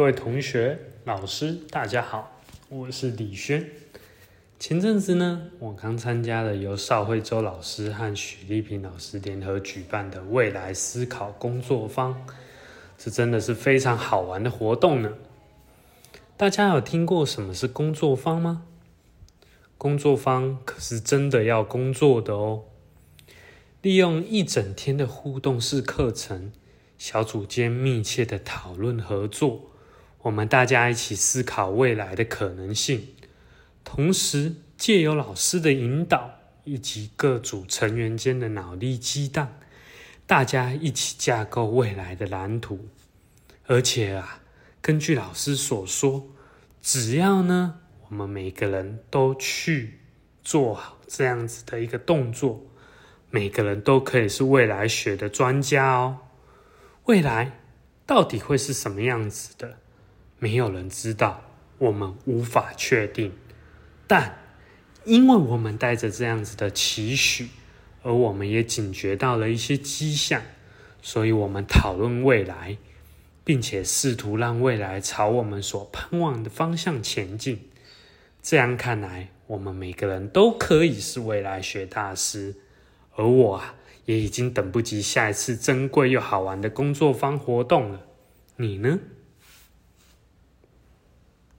各位同学、老师，大家好，我是李轩。前阵子呢，我刚参加了由邵慧洲老师和许丽萍老师联合举办的未来思考工作坊，这真的是非常好玩的活动呢。大家有听过什么是工作坊吗？工作坊可是真的要工作的哦。利用一整天的互动式课程，小组间密切的讨论合作。我们大家一起思考未来的可能性，同时借由老师的引导以及各组成员间的脑力激荡，大家一起架构未来的蓝图。而且啊，根据老师所说，只要呢，我们每个人都去做好这样子的一个动作，每个人都可以是未来学的专家哦。未来到底会是什么样子的？没有人知道，我们无法确定。但因为我们带着这样子的期许，而我们也警觉到了一些迹象，所以我们讨论未来，并且试图让未来朝我们所盼望的方向前进。这样看来，我们每个人都可以是未来学大师。而我啊，也已经等不及下一次珍贵又好玩的工作坊活动了。你呢？